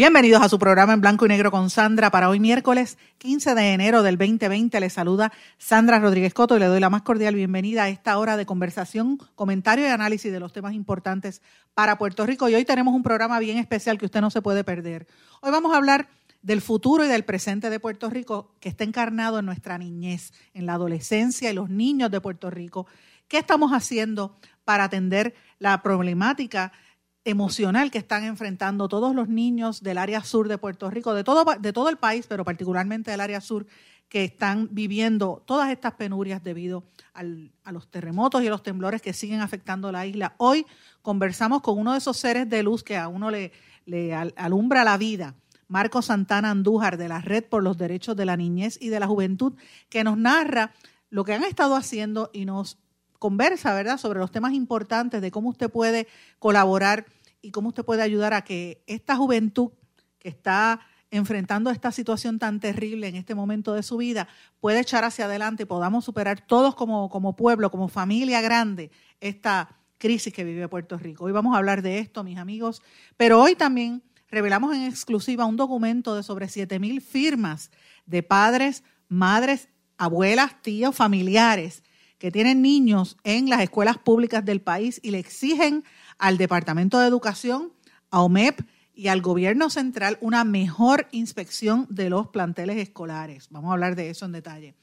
Bienvenidos a su programa en blanco y negro con Sandra para hoy miércoles 15 de enero del 2020. Les saluda Sandra Rodríguez Coto y le doy la más cordial bienvenida a esta hora de conversación, comentario y análisis de los temas importantes para Puerto Rico. Y hoy tenemos un programa bien especial que usted no se puede perder. Hoy vamos a hablar del futuro y del presente de Puerto Rico que está encarnado en nuestra niñez, en la adolescencia y los niños de Puerto Rico. ¿Qué estamos haciendo para atender la problemática emocional que están enfrentando todos los niños del área sur de Puerto Rico, de todo, de todo el país, pero particularmente del área sur, que están viviendo todas estas penurias debido a los terremotos y a los temblores que siguen afectando la isla. Hoy conversamos con uno de esos seres de luz que a uno le, le alumbra la vida, Marco Santana Andújar, de la Red por los Derechos de la Niñez y de la Juventud, que nos narra lo que han estado haciendo y nos conversa, ¿verdad?, sobre los temas importantes de cómo usted puede colaborar y cómo usted puede ayudar a que esta juventud que está enfrentando esta situación tan terrible en este momento de su vida pueda echar hacia adelante y podamos superar todos como, como pueblo, como familia grande, esta crisis que vive Puerto Rico. Hoy vamos a hablar de esto, mis amigos, pero hoy también revelamos en exclusiva un documento de sobre 7.000 firmas de padres, madres, abuelas, tíos, familiares que tienen niños en las escuelas públicas del país y le exigen al Departamento de Educación, a OMEP y al gobierno central una mejor inspección de los planteles escolares. Vamos a hablar de eso en detalle.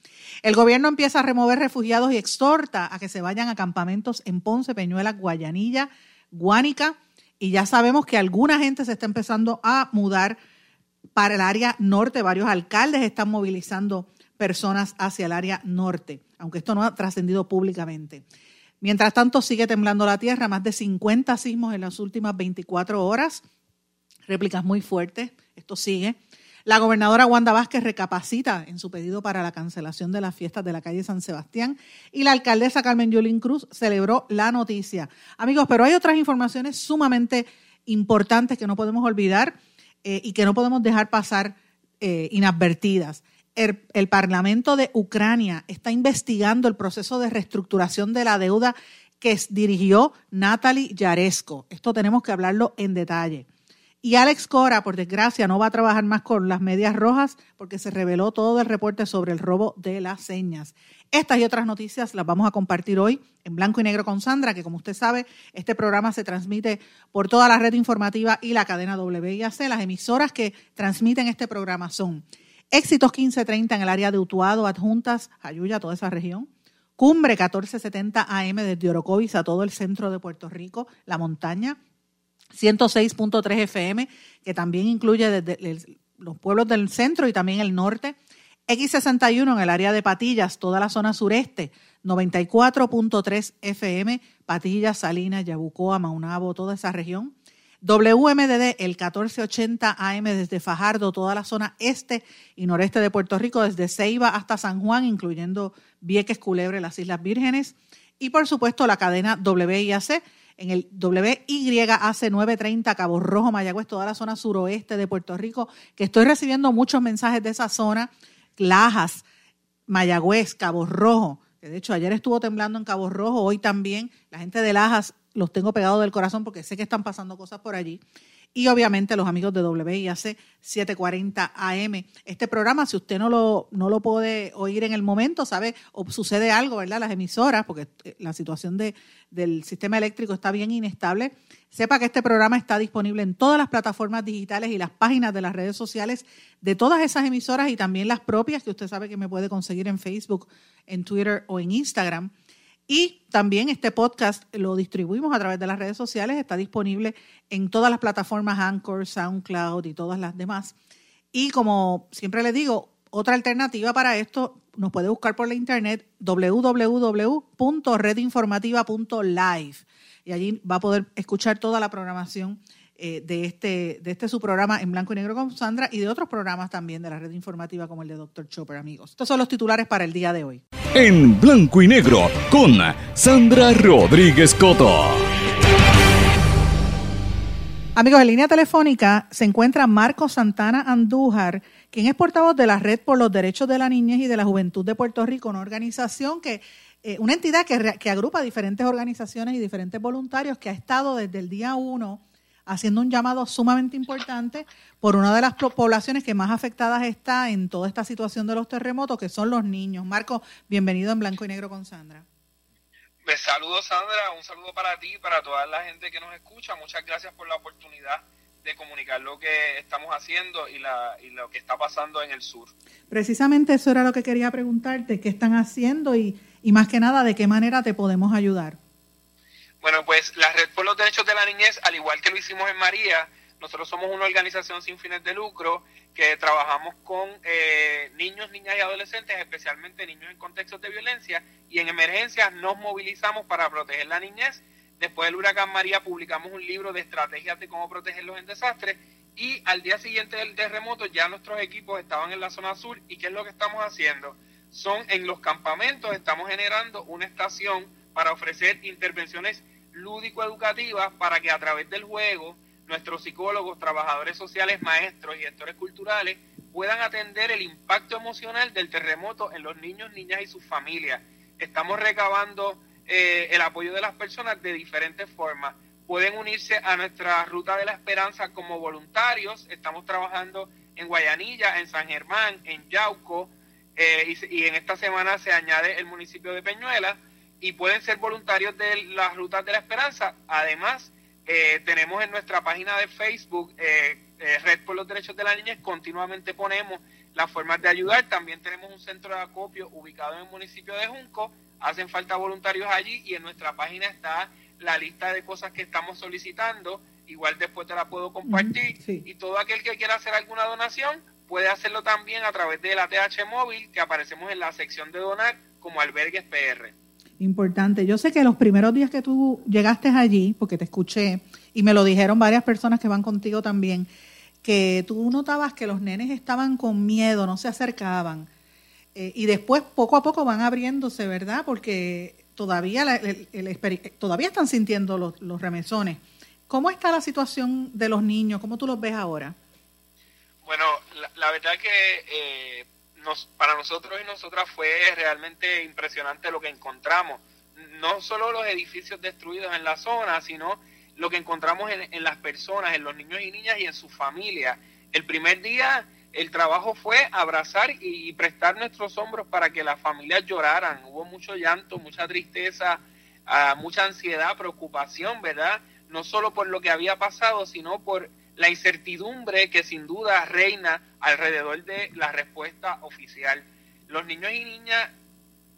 El gobierno empieza a remover refugiados y exhorta a que se vayan a campamentos en Ponce, Peñuela, Guayanilla, Guánica, y ya sabemos que alguna gente se está empezando a mudar para el área norte. Varios alcaldes están movilizando personas hacia el área norte, aunque esto no ha trascendido públicamente. Mientras tanto, sigue temblando la tierra, más de 50 sismos en las últimas 24 horas, réplicas muy fuertes, esto sigue. La gobernadora Wanda Vázquez recapacita en su pedido para la cancelación de las fiestas de la calle San Sebastián y la alcaldesa Carmen Yulín Cruz celebró la noticia. Amigos, pero hay otras informaciones sumamente importantes que no podemos olvidar eh, y que no podemos dejar pasar eh, inadvertidas el, Parlamento de Ucrania está investigando el proceso de reestructuración de la deuda que dirigió Natalie Yaresko. Esto tenemos que hablarlo en detalle. Y Alex Cora, por desgracia, no va a trabajar más con las medias rojas porque se reveló todo el reporte sobre el robo de las señas. Estas y otras noticias las vamos a compartir hoy en blanco y negro con Sandra, que como usted sabe, este programa se transmite por toda la red informativa y la cadena WIAC. Las emisoras que transmiten este programa son Éxitos 1530 en el área de Utuado, Adjuntas, Ayuya, toda esa región. Cumbre 1470 AM desde Orocovis a todo el centro de Puerto Rico, la montaña. 106.3 FM, que también incluye desde los pueblos del centro y también el norte. X61 en el área de Patillas, toda la zona sureste. 94.3 FM, Patillas, Salinas, Yabucoa, Maunabo, toda esa región. WMDD, el 1480 AM desde Fajardo, toda la zona este y noreste de Puerto Rico, desde Ceiba hasta San Juan, incluyendo Vieques, Culebre, las Islas Vírgenes. Y por supuesto la cadena WIAC en el WYAC 930 Cabo Rojo, Mayagüez, toda la zona suroeste de Puerto Rico, que estoy recibiendo muchos mensajes de esa zona, Lajas, Mayagüez, Cabo Rojo, de hecho ayer estuvo temblando en Cabo Rojo, hoy también, la gente de Lajas los tengo pegados del corazón porque sé que están pasando cosas por allí. Y obviamente los amigos de WIAC 740 AM. Este programa, si usted no lo, no lo puede oír en el momento, sabe, o sucede algo, ¿verdad? Las emisoras, porque eh, la situación de, del sistema eléctrico está bien inestable, sepa que este programa está disponible en todas las plataformas digitales y las páginas de las redes sociales de todas esas emisoras y también las propias, que usted sabe que me puede conseguir en Facebook, en Twitter o en Instagram. Y también este podcast lo distribuimos a través de las redes sociales, está disponible en todas las plataformas Anchor, SoundCloud y todas las demás. Y como siempre les digo, otra alternativa para esto, nos puede buscar por la internet www.redinformativa.live y allí va a poder escuchar toda la programación eh, de, este, de este su programa en blanco y negro con Sandra y de otros programas también de la red informativa como el de Dr. Chopper, amigos. Estos son los titulares para el día de hoy. En blanco y negro con Sandra Rodríguez Coto. Amigos, en línea telefónica se encuentra Marco Santana Andújar, quien es portavoz de la Red por los Derechos de la Niñez y de la Juventud de Puerto Rico, una organización que, eh, una entidad que, que agrupa diferentes organizaciones y diferentes voluntarios que ha estado desde el día uno haciendo un llamado sumamente importante por una de las poblaciones que más afectadas está en toda esta situación de los terremotos, que son los niños. Marco, bienvenido en Blanco y Negro con Sandra. Me saludo Sandra, un saludo para ti y para toda la gente que nos escucha. Muchas gracias por la oportunidad de comunicar lo que estamos haciendo y, la, y lo que está pasando en el sur. Precisamente eso era lo que quería preguntarte, qué están haciendo y, y más que nada, de qué manera te podemos ayudar. Bueno, pues la Red por los Derechos de la Niñez, al igual que lo hicimos en María, nosotros somos una organización sin fines de lucro que trabajamos con eh, niños, niñas y adolescentes, especialmente niños en contextos de violencia, y en emergencias nos movilizamos para proteger la niñez. Después del huracán María publicamos un libro de estrategias de cómo protegerlos en desastres y al día siguiente del terremoto ya nuestros equipos estaban en la zona sur y ¿qué es lo que estamos haciendo? Son en los campamentos, estamos generando una estación para ofrecer intervenciones lúdico-educativas para que a través del juego nuestros psicólogos, trabajadores sociales, maestros y gestores culturales puedan atender el impacto emocional del terremoto en los niños, niñas y sus familias. Estamos recabando eh, el apoyo de las personas de diferentes formas. Pueden unirse a nuestra Ruta de la Esperanza como voluntarios. Estamos trabajando en Guayanilla, en San Germán, en Yauco, eh, y, y, en esta semana se añade el municipio de Peñuela y pueden ser voluntarios de las Rutas de la Esperanza. Además, eh, tenemos en nuestra página de Facebook, eh, eh, Red por los Derechos de la Niñez, continuamente ponemos las formas de ayudar. También tenemos un centro de acopio ubicado en el municipio de Junco. Hacen falta voluntarios allí y en nuestra página está la lista de cosas que estamos solicitando. Igual después te la puedo compartir. Y todo aquel que quiera hacer alguna donación puede hacerlo también a través de la TH móvil que aparecemos en la sección de donar como albergues PR. Importante. Yo sé que los primeros días que tú llegaste allí, porque te escuché, y me lo dijeron varias personas que van contigo también, que tú notabas que los nenes estaban con miedo, no se acercaban. Eh, y después, poco a poco, van abriéndose, ¿verdad? Porque todavía, todavía están sintiendo los, remesones. ¿Cómo está la situación de los niños? ¿Cómo tú los ves ahora? Bueno, la, verdad que eh, para nosotros y nosotras fue realmente impresionante lo que encontramos. No solo los edificios destruidos en la zona, sino lo que encontramos en, las personas, en los niños y niñas y en sus familias. El primer día el trabajo fue abrazar y, prestar nuestros hombros para que las familias lloraran. Hubo mucho llanto, mucha tristeza, ah, mucha ansiedad, preocupación, ¿verdad? No solo por lo que había pasado, sino por la incertidumbre que sin duda reina alrededor de la respuesta oficial. Los niños y niñas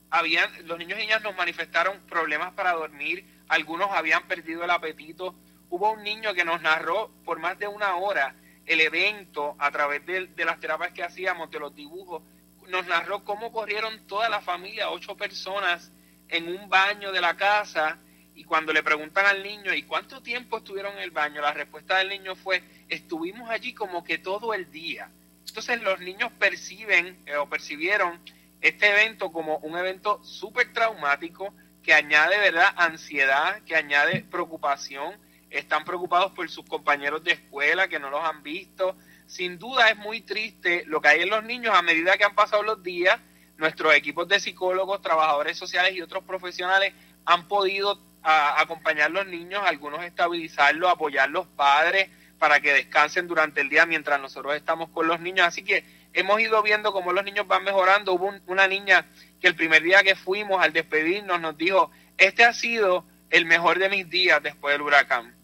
habían, los niños y niñas nos manifestaron problemas para dormir, algunos habían perdido el apetito. Hubo un niño que nos narró por más de una hora el evento a través de, de las terapias que hacíamos, de los dibujos. Nos narró cómo corrieron toda la familia, ocho personas, en un baño de la casa y cuando le preguntan al niño, ¿y cuánto tiempo estuvieron en el baño? La respuesta del niño fue, estuvimos allí como que todo el día. Entonces los niños perciben eh, o percibieron este evento como un evento súper traumático que añade, ¿verdad?, ansiedad, que añade preocupación. Están preocupados por sus compañeros de escuela que no los han visto. Sin duda es muy triste lo que hay en los niños a medida que han pasado los días. Nuestros equipos de psicólogos, trabajadores sociales y otros profesionales han podido a acompañar a los niños, algunos estabilizarlos, apoyar a los padres para que descansen durante el día mientras nosotros estamos con los niños. Así que hemos ido viendo cómo los niños van mejorando. Hubo una niña que el primer día que fuimos al despedirnos nos dijo, este ha sido el mejor de mis días después del huracán.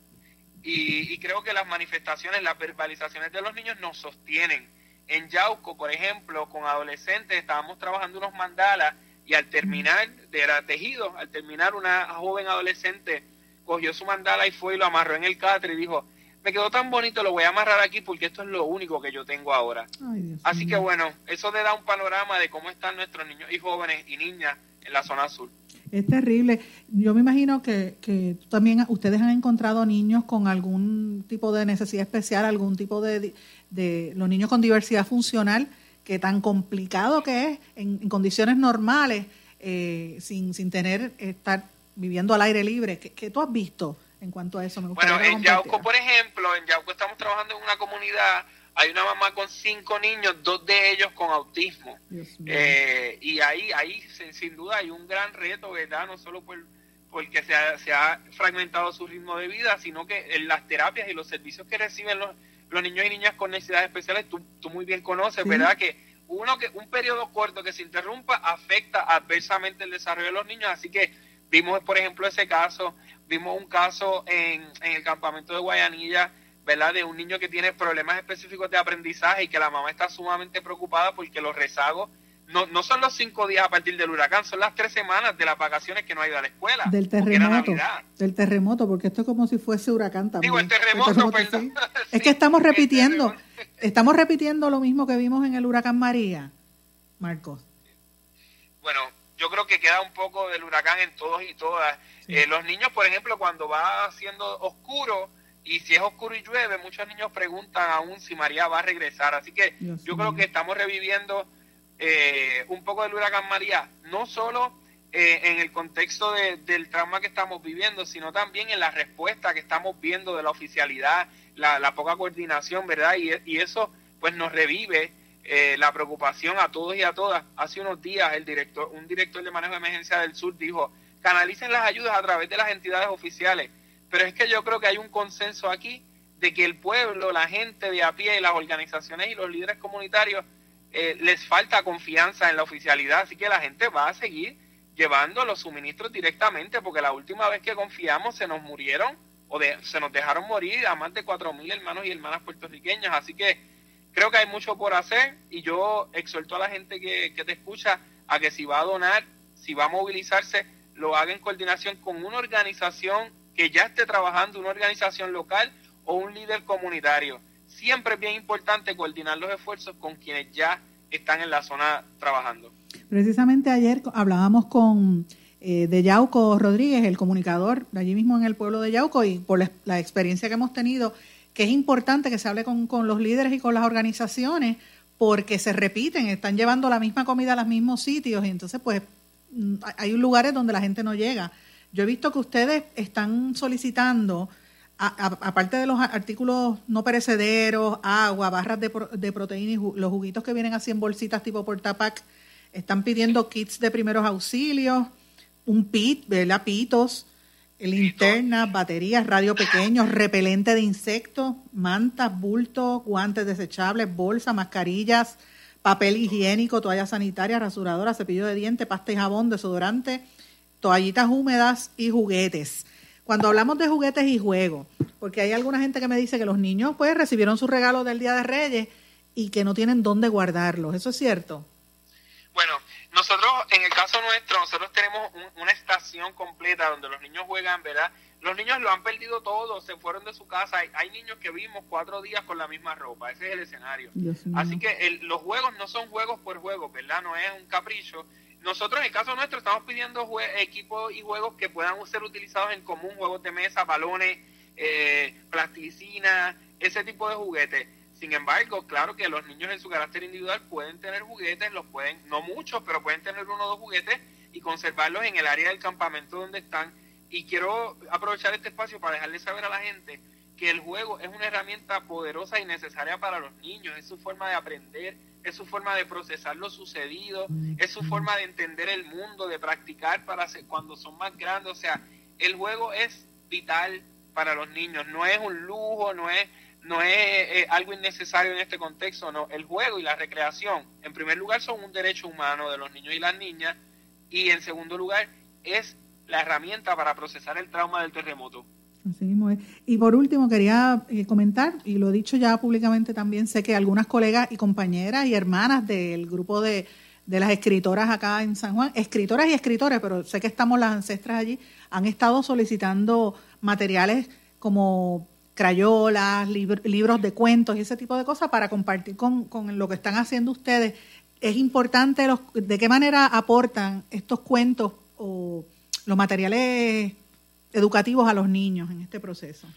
Y, y creo que las manifestaciones, las verbalizaciones de los niños nos sostienen. En Yauco, por ejemplo, con adolescentes estábamos trabajando unos mandalas y al terminar, era tejido, al terminar una joven adolescente cogió su mandala y fue y lo amarró en el catre y dijo, me quedó tan bonito, lo voy a amarrar aquí porque esto es lo único que yo tengo ahora. Así que bueno, eso te da un panorama de cómo están nuestros niños y jóvenes y niñas en la zona sur. Es terrible. Yo me imagino que, que también ustedes han encontrado niños con algún tipo de necesidad especial, algún tipo de, de los niños con diversidad funcional, que tan complicado que es en, condiciones normales, eh, sin, sin tener, estar viviendo al aire libre. ¿Qué, qué tú has visto en cuanto a eso? Me bueno, en Yauco, por ejemplo, en Yauco estamos trabajando en una comunidad hay una mamá con cinco niños, dos de ellos con autismo. Eh, y ahí, ahí sin, duda hay un gran reto, ¿verdad? No solo por, porque se ha, se ha fragmentado su ritmo de vida, sino que en las terapias y los servicios que reciben los, los niños y niñas con necesidades especiales, tú, tú muy bien conoces, ¿verdad? Que uno que un periodo corto que se interrumpa afecta adversamente el desarrollo de los niños, así que vimos, por ejemplo, ese caso, vimos un caso en, en el campamento de Guayanilla, ¿verdad? De un niño que tiene problemas específicos de aprendizaje y que la mamá está sumamente preocupada porque los rezagos no, no son los cinco días a partir del huracán, son las tres semanas de las vacaciones que no ha ido a la escuela. Del terremoto. Del terremoto, porque esto es como si fuese huracán también. Digo, el terremoto, perdón. es que estamos repitiendo, estamos repitiendo lo mismo que vimos en el huracán María, Marcos. Bueno, yo creo que queda un poco del huracán en todos y todas. Eh, los niños, por ejemplo, cuando va siendo oscuro, y si es oscuro y llueve, muchos niños preguntan aún si María va a regresar. Así que yo creo que estamos reviviendo eh, un poco del huracán María, no solo eh, en el contexto del trauma que estamos viviendo, sino también en la respuesta que estamos viendo de la oficialidad, la, poca coordinación, ¿verdad? Y, eso pues nos revive eh, la preocupación a todos y a todas. Hace unos días el director, un director de manejo de emergencia del sur dijo, canalicen las ayudas a través de las entidades oficiales pero es que yo creo que hay un consenso aquí de que el pueblo, la gente de a pie, las organizaciones y los líderes comunitarios eh, les falta confianza en la oficialidad, así que la gente va a seguir llevando los suministros directamente, porque la última vez que confiamos se nos murieron o se nos dejaron morir a más de cuatro mil hermanos y hermanas puertorriqueñas, así que creo que hay mucho por hacer y yo exhorto a la gente que, que te escucha a que si va a donar, si va a movilizarse, lo haga en coordinación con una organización que ya esté trabajando una organización local o un líder comunitario. Siempre es bien importante coordinar los esfuerzos con quienes ya están en la zona trabajando. Precisamente ayer hablábamos con eh, de Yauco Rodríguez, el comunicador de allí mismo en el pueblo de Yauco, y por la, experiencia que hemos tenido, que es importante que se hable con, con los líderes y con las organizaciones, porque se repiten, están llevando la misma comida a los mismos sitios, y entonces pues mm, hay lugares donde la gente no llega. Yo he visto que ustedes están solicitando, aparte de los artículos no perecederos, agua, barras de, de proteína y los juguitos que vienen así en bolsitas tipo portapac, están pidiendo kits de primeros auxilios, un pit, ¿verdad? Pitos, linternas, baterías, radio pequeños, repelente de insectos, mantas, bultos, guantes desechables, bolsas, mascarillas, papel higiénico, toallas sanitarias, rasuradora, cepillo de dientes, pasta y jabón, desodorante, toallitas húmedas y juguetes. Cuando hablamos de juguetes y juegos, porque hay alguna gente que me dice que los niños pues recibieron su regalo del Día de Reyes y que no tienen dónde guardarlos. ¿Eso es cierto? Bueno, nosotros, en el caso nuestro, nosotros tenemos una estación completa donde los niños juegan, ¿verdad? Los niños lo han perdido todo, se fueron de su casa. Hay, niños que vimos cuatro días con la misma ropa, ese es el escenario. Así que los juegos no son juegos por juego, ¿verdad? No es un capricho, nosotros, en el caso nuestro, estamos pidiendo equipos y juegos que puedan ser utilizados en común, juegos de mesa, balones, eh, plasticina, ese tipo de juguetes. Sin embargo, claro que los niños en su carácter individual pueden tener juguetes, los pueden, no muchos, pero pueden tener uno o dos juguetes y conservarlos en el área del campamento donde están. Y quiero aprovechar este espacio para dejarle saber a la gente que el juego es una herramienta poderosa y necesaria para los niños, es su forma de aprender, es su forma de procesar lo sucedido, es su forma de entender el mundo, de practicar para cuando son más grandes. O sea, el juego es vital para los niños, no es un lujo, no es, no es eh, algo innecesario en este contexto, no. El juego y la recreación, en primer lugar, son un derecho humano de los niños y las niñas, y en segundo lugar, es la herramienta para procesar el trauma del terremoto. Y por último, quería eh, comentar, y lo he dicho ya públicamente también, sé que algunas colegas y compañeras y hermanas del grupo de, de las escritoras acá en San Juan, escritoras y escritores, pero sé que estamos las ancestras allí, han estado solicitando materiales como crayolas, libros de cuentos y ese tipo de cosas para compartir con, con lo que están haciendo ustedes. Es importante los, de qué manera aportan estos cuentos o los materiales educativos a los niños en este proceso.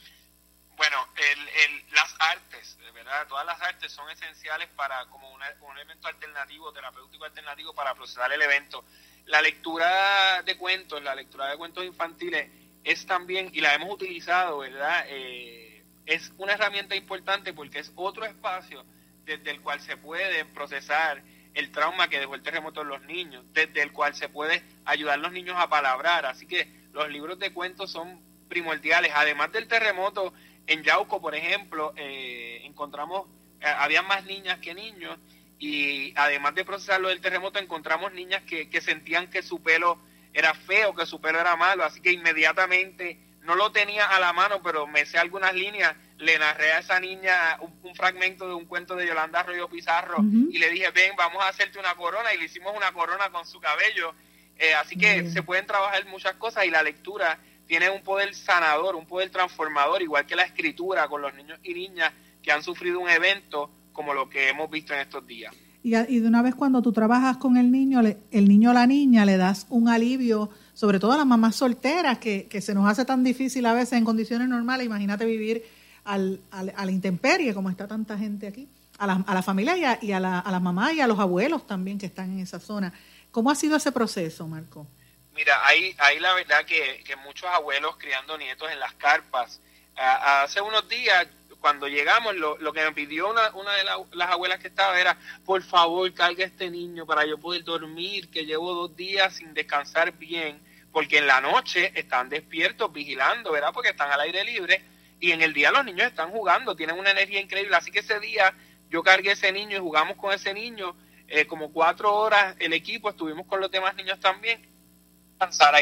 Bueno, el, las artes, verdad, todas las artes son esenciales para como un elemento alternativo, terapéutico alternativo para procesar el evento. La lectura de cuentos, la lectura de cuentos infantiles es también, y la hemos utilizado, ¿verdad? Eh, es una herramienta importante porque es otro espacio desde el cual se puede procesar el trauma que dejó el terremoto en los niños, desde el cual se puede ayudar a los niños a palabrar. Así que los libros de cuentos son primordiales. Además del terremoto, en Yauco, por ejemplo, eh, encontramos, eh, había más niñas que niños y además de procesar lo del terremoto, encontramos niñas que, que sentían que su pelo era feo, que su pelo era malo, así que inmediatamente no lo tenía a la mano, pero me sé algunas líneas, le narré a esa niña un, fragmento de un cuento de Yolanda Arroyo Pizarro y le dije, ven, vamos a hacerte una corona y le hicimos una corona con su cabello. Eh, así que se pueden trabajar muchas cosas y la lectura tiene un poder sanador, un poder transformador, igual que la escritura con los niños y niñas que han sufrido un evento como lo que hemos visto en estos días. Y, de una vez cuando tú trabajas con el niño, el niño o la niña le das un alivio, sobre todo a las mamás solteras, que, se nos hace tan difícil a veces en condiciones normales, imagínate vivir al, a la intemperie, como está tanta gente aquí, a la, a la familia y, a, y a, la, a las mamás y a los abuelos también que están en esa zona. ¿Cómo ha sido ese proceso, Marco? Mira, hay, hay la verdad que, muchos abueos criando nietos en las carpas. hace unos días, cuando llegamos, lo, lo que me pidió una, una de las abuelas que estaba era, por favor, carga este niño para yo poder dormir, que llevo dos días sin descansar bien, porque en la noche están despiertos, vigilando, ¿verdad? Porque están al aire libre, y en el día los niños están jugando, tienen una energía increíble. Así que ese día yo cargué ese niño y jugamos con ese niño eh, como cuatro horas el equipo, estuvimos con los demás niños también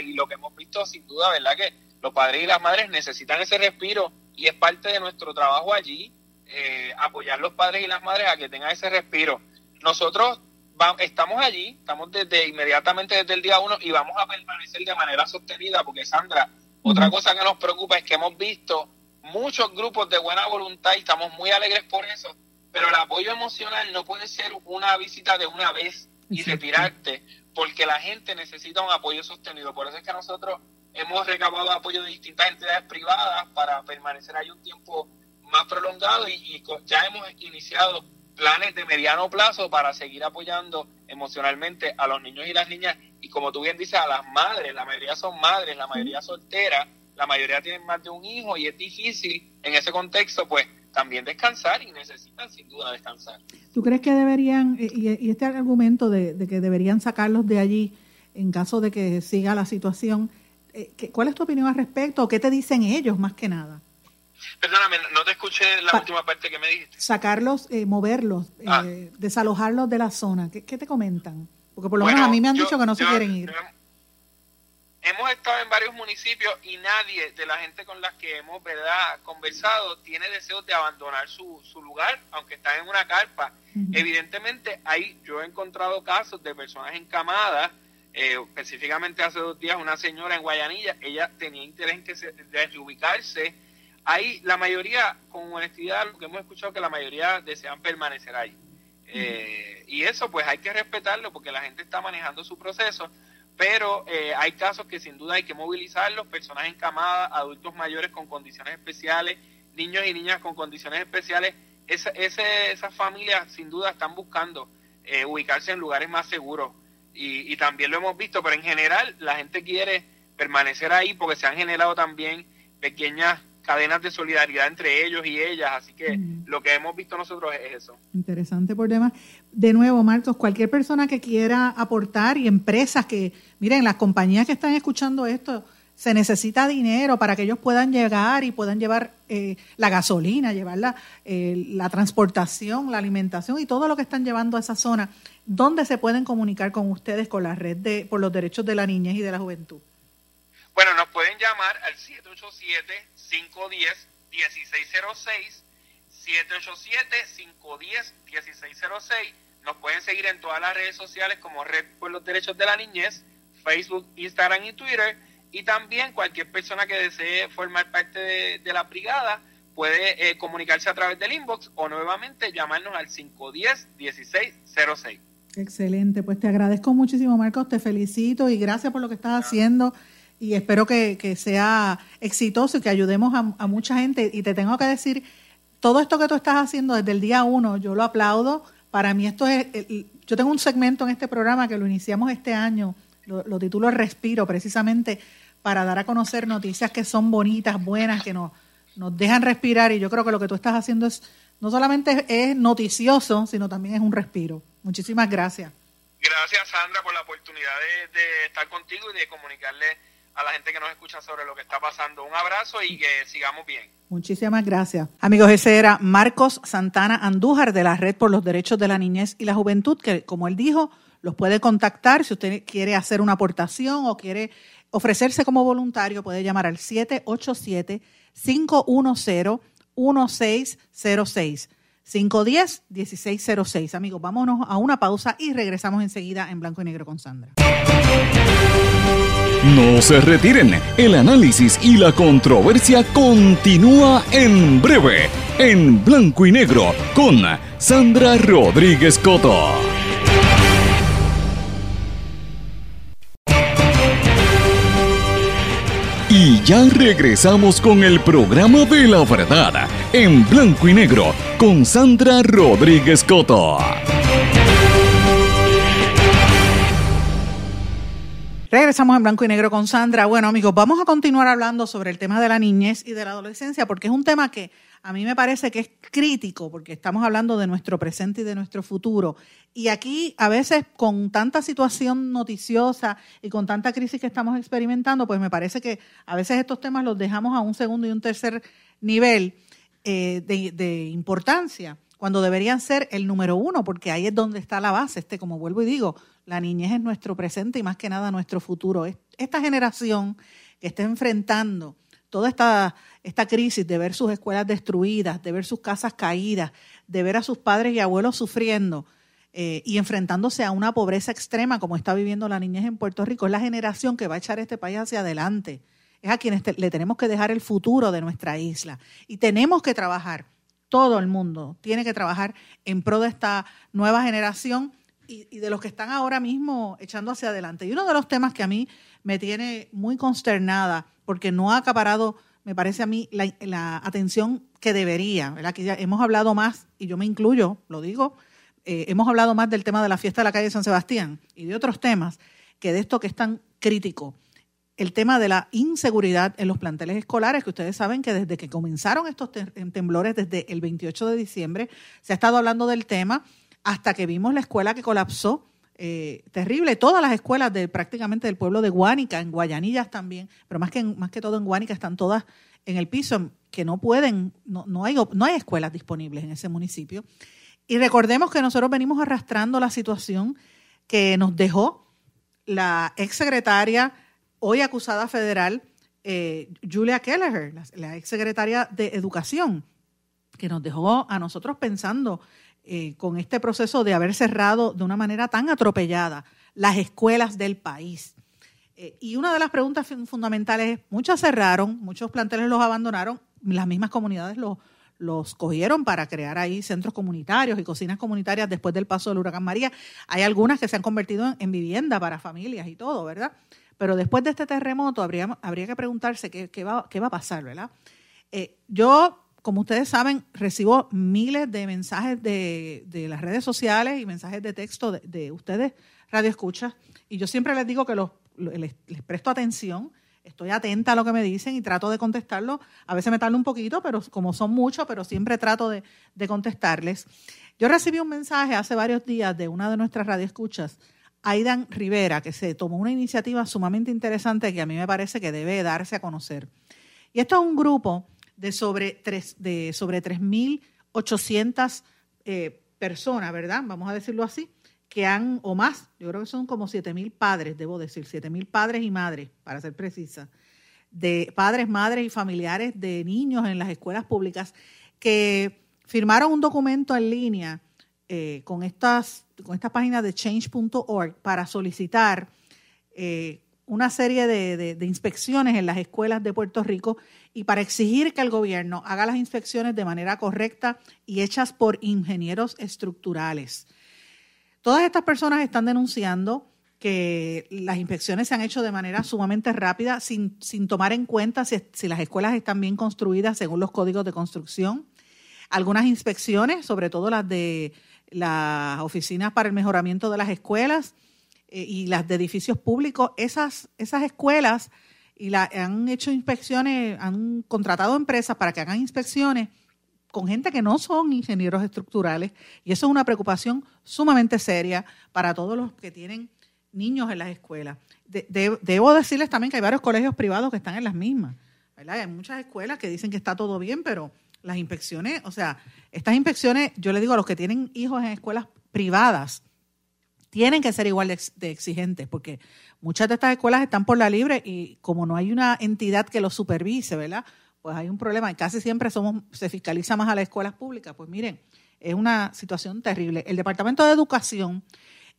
y lo que hemos visto sin duda, ¿verdad? Que los padres y las madres necesitan ese respiro y es parte de nuestro trabajo allí eh, apoyar los padres y las madres a que tengan ese respiro. Nosotros estamos allí, estamos desde inmediatamente desde el día uno y vamos a permanecer de manera sostenida porque Sandra, otra cosa que nos preocupa es que hemos visto muchos grupos de buena voluntad y estamos muy alegres por eso, pero el apoyo emocional no puede ser una visita de una vez y retirarte, porque la gente necesita un apoyo sostenido. Por eso es que nosotros hemos recabado apoyo de distintas entidades privadas para permanecer ahí un tiempo más prolongado y, ya hemos iniciado planes de mediano plazo para seguir apoyando emocionalmente a los niños y las niñas. Y como tú bien dices a las madres, la mayoría son madres, la mayoría solteras, la mayoría tienen más de un hijo y es difícil en ese contexto pues también descansar y necesitan sin duda descansar. ¿Tú crees que deberían, y, este argumento de, que deberían sacarlos de allí en caso de que siga la situación, eh, ¿cuál es tu opinión al respecto o qué te dicen ellos más que nada? Perdóname, no te escuché la última parte que me dijiste. Sacarlos, eh, moverlos, eh, ah. desalojarlos de la zona. ¿Qué, te comentan? Porque por lo menos a mí me han dicho que no se quieren ir hemos estado en varios municipios y nadie de la gente con la que hemos ¿verdad? conversado tiene deseos de abandonar su, su lugar, aunque están en una carpa. Evidentemente, hay, yo he encontrado casos de personas encamadas, eh, específicamente hace dos días una señora en Guayanilla, ella tenía interés en que se, de reubicarse. Ahí la mayoría, con honestidad, lo que hemos escuchado que la mayoría desean permanecer ahí. Eh, y eso pues hay que respetarlo porque la gente está manejando su proceso pero eh, hay casos que sin duda hay que movilizarlos, personas encamadas, adultos mayores con condiciones especiales, niños y niñas con condiciones especiales, esa, esas familias sin duda están buscando eh, ubicarse en lugares más seguros y, y también lo hemos visto, pero en general la gente quiere permanecer ahí porque se han generado también pequeñas cadenas de solidaridad entre ellos y ellas, así que lo que hemos visto nosotros es eso. Interesante por demás. De nuevo, Marcos, cualquier persona que quiera aportar y empresas que, miren, las compañías que están escuchando esto, se necesita dinero para que ellos puedan llegar y puedan llevar eh, la gasolina, llevar la, eh, la transportación, la alimentación y todo lo que están llevando a esa zona. ¿Dónde se pueden comunicar con ustedes con la red de por los derechos de la niñez y de la juventud? Bueno, nos pueden llamar al 787-510-1606, 787-510-1606. Nos pueden seguir en todas las redes sociales como Red por los Derechos de la Niñez, Facebook, Instagram y Twitter. Y también cualquier persona que desee formar parte de, la brigada puede eh, comunicarse a través del inbox o nuevamente llamarnos al 510-1606. Excelente, pues te agradezco muchísimo Marcos, te felicito y gracias por lo que estás haciendo y espero que, sea exitoso y que ayudemos a, mucha gente. Y te tengo que decir, todo esto que tú estás haciendo desde el día uno, yo lo aplaudo. Para mí esto es, yo tengo un segmento en este programa que lo iniciamos este año, lo, lo titulo Respiro, precisamente para dar a conocer noticias que son bonitas, buenas, que nos, nos dejan respirar. Y yo creo que lo que tú estás haciendo es no solamente es noticioso, sino también es un respiro. Muchísimas gracias. Gracias, Sandra, por la oportunidad de, estar contigo y de comunicarle a la gente que nos escucha sobre lo que está pasando. Un abrazo y que sigamos bien. Muchísimas gracias. Amigos, ese era Marcos Santana Andújar de la Red por los Derechos de la Niñez y la Juventud, que como él dijo, los puede contactar si usted quiere hacer una aportación o quiere ofrecerse como voluntario, puede llamar al 787-510-1606. 510-1606. Amigos, vámonos a una pausa y regresamos enseguida en Blanco y Negro con Sandra. No se retiren, el análisis y la controversia continúa en breve, en Blanco y Negro con Sandra Rodríguez Coto. Y ya regresamos con el programa de la verdad en blanco y negro con Sandra Rodríguez Coto. Regresamos en blanco y negro con Sandra. Bueno, amigos, vamos a continuar hablando sobre el tema de la niñez y de la adolescencia porque es un tema que a mí me parece que es crítico porque estamos hablando de nuestro presente y de nuestro futuro. Y aquí a veces con tanta situación noticiosa y con tanta crisis que estamos experimentando, pues me parece que a veces estos temas los dejamos a un segundo y un tercer nivel eh, de, importancia cuando deberían ser el número uno, porque ahí es donde está la base. Este, como vuelvo y digo, la niñez es nuestro presente y más que nada nuestro futuro. Esta generación que está enfrentando toda esta, esta crisis de ver sus escuelas destruidas, de ver sus casas caídas, de ver a sus padres y abuelos sufriendo eh, y enfrentándose a una pobreza extrema como está viviendo la niñez en Puerto Rico, es la generación que va a echar este país hacia adelante. Es a quienes le tenemos que dejar el futuro de nuestra isla. Y tenemos que trabajar, todo el mundo tiene que trabajar en pro de esta nueva generación y, y, de los que están ahora mismo echando hacia adelante. Y uno de los temas que a mí me tiene muy consternada porque no ha acaparado, me parece a mí, la, atención que debería. ¿verdad? Que ya hemos hablado más, y yo me incluyo, lo digo, eh, hemos hablado más del tema de la fiesta de la calle de San Sebastián y de otros temas que de esto que es tan crítico. El tema de la inseguridad en los planteles escolares, que ustedes saben que desde que comenzaron estos temblores, desde el 28 de diciembre, se ha estado hablando del tema hasta que vimos la escuela que colapsó eh, terrible. Todas las escuelas de prácticamente del pueblo de Guánica, en Guayanillas también, pero más que, más que todo en Guánica están todas en el piso, que no pueden, no, no, hay, no hay escuelas disponibles en ese municipio. Y recordemos que nosotros venimos arrastrando la situación que nos dejó la exsecretaria, hoy acusada federal, eh, Julia Kelleher, la, la exsecretaria de Educación, que nos dejó a nosotros pensando eh, con este proceso de haber cerrado de una manera tan atropellada las escuelas del país. Eh, y una de las preguntas fundamentales es, muchas cerraron, muchos planteles los abandonaron, las mismas comunidades los, los cogieron para crear ahí centros comunitarios y cocinas comunitarias después del paso del huracán María. Hay algunas que se han convertido en, vivienda para familias y todo, ¿verdad? Pero después de este terremoto habría, habría que preguntarse qué, va, qué va a pasar, ¿verdad? Eh, yo como ustedes saben, recibo miles de mensajes de, las redes sociales y mensajes de texto de, ustedes, Radio Escucha, y yo siempre les digo que los, les, presto atención, estoy atenta a lo que me dicen y trato de contestarlo. A veces me tardo un poquito, pero como son muchos, pero siempre trato de, contestarles. Yo recibí un mensaje hace varios días de una de nuestras radioescuchas, Aidan Rivera, que se tomó una iniciativa sumamente interesante que a mí me parece que debe darse a conocer. Y esto es un grupo de sobre, de sobre 3.800 eh, personas, ¿verdad? Vamos a decirlo así, que han, o más, yo creo que son como 7.000 padres, debo decir, 7.000 padres y madres, para ser precisa, de padres, madres y familiares de niños en las escuelas públicas que firmaron un documento en línea eh, con, estas, con esta página de change.org para solicitar eh, una serie de, inspecciones en las escuelas de Puerto Rico y para exigir que el gobierno haga las inspecciones de manera correcta y hechas por ingenieros estructurales. Todas estas personas están denunciando que las inspecciones se han hecho de manera sumamente rápida, sin, sin tomar en cuenta si, si las escuelas están bien construidas según los códigos de construcción. Algunas inspecciones, sobre todo las de las oficinas para el mejoramiento de las escuelas, eh, y las de edificios públicos, esas, esas escuelas y la, han hecho inspecciones, han contratado empresas para que hagan inspecciones con gente que no son ingenieros estructurales y eso es una preocupación sumamente seria para todos los que tienen niños en las escuelas. debo decirles también que hay varios colegios privados que están en las mismas. Hay muchas escuelas que dicen que está todo bien, pero las inspecciones, o sea, estas inspecciones, yo le digo a los que tienen hijos en escuelas privadas, tienen que ser igual de, exigentes, porque muchas de estas escuelas están por la libre y como no hay una entidad que los supervise, ¿verdad? Pues hay un problema y casi siempre somos, se fiscaliza más a las escuelas públicas. Pues miren, es una situación terrible. El Departamento de Educación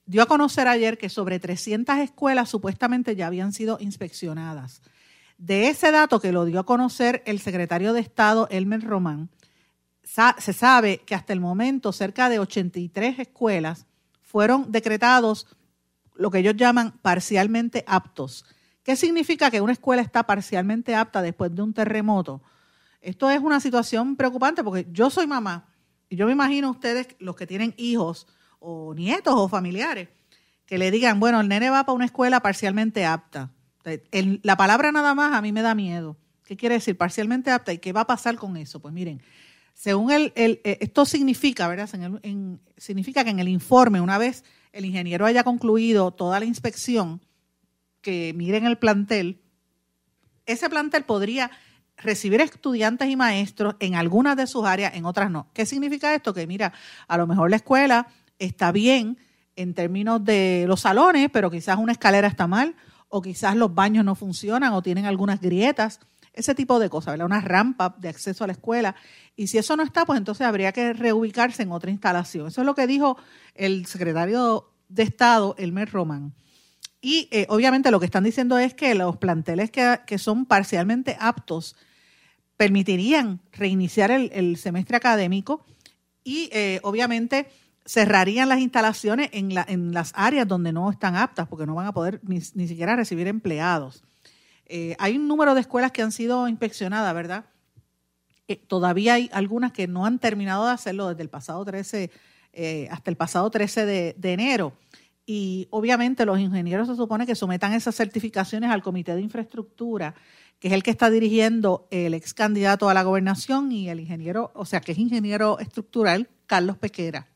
dio a conocer ayer que sobre 300 escuelas supuestamente ya habían sido inspeccionadas. De ese dato que lo dio a conocer el secretario de Estado, Elmer Román, se sabe que hasta el momento cerca de 83 escuelas fueron decretados lo que ellos llaman parcialmente aptos. ¿Qué significa que una escuela está parcialmente apta después de un terremoto? Esto es una situación preocupante porque yo soy mamá y yo me imagino ustedes, los que tienen hijos o nietos o familiares, que le digan, bueno, el nene va para una escuela parcialmente apta. la palabra nada más a mí me da miedo. ¿Qué quiere decir parcialmente apta? ¿Y qué va a pasar con eso? Pues miren, según el, eh, esto significa, ¿verdad? significa que en el informe, una vez el ingeniero haya concluido toda la inspección, que miren el plantel, ese plantel podría recibir estudiantes y maestros en algunas de sus áreas, en otras no. ¿Qué significa esto? Que mira, a lo mejor la escuela está bien en términos de los salones, pero quizás una escalera está mal, o quizás los baños no funcionan o tienen algunas grietas ese tipo de cosas, ¿verdad? Una rampa de acceso a la escuela. Y si eso no está, pues entonces habría que reubicarse en otra instalación. Eso es lo que dijo el secretario de Estado, Elmer Román. Y eh, obviamente lo que están diciendo es que los planteles que, son parcialmente aptos permitirían reiniciar el, semestre académico y eh, obviamente cerrarían las instalaciones en, la, en, las áreas donde no están aptas porque no van a poder ni siquiera recibir empleados. Eh, hay un número de escuelas que han sido inspeccionadas, ¿verdad? Eh, todavía hay algunas que no han terminado de hacerlo desde el pasado 13 eh, hasta el pasado 13 de, enero. Y obviamente los ingenieros se supone que sometan esas certificaciones al Comité de Infraestructura, que es el que está dirigiendo el ex candidato a la gobernación y el ingeniero, o sea, que es ingeniero estructural, Carlos Pequera.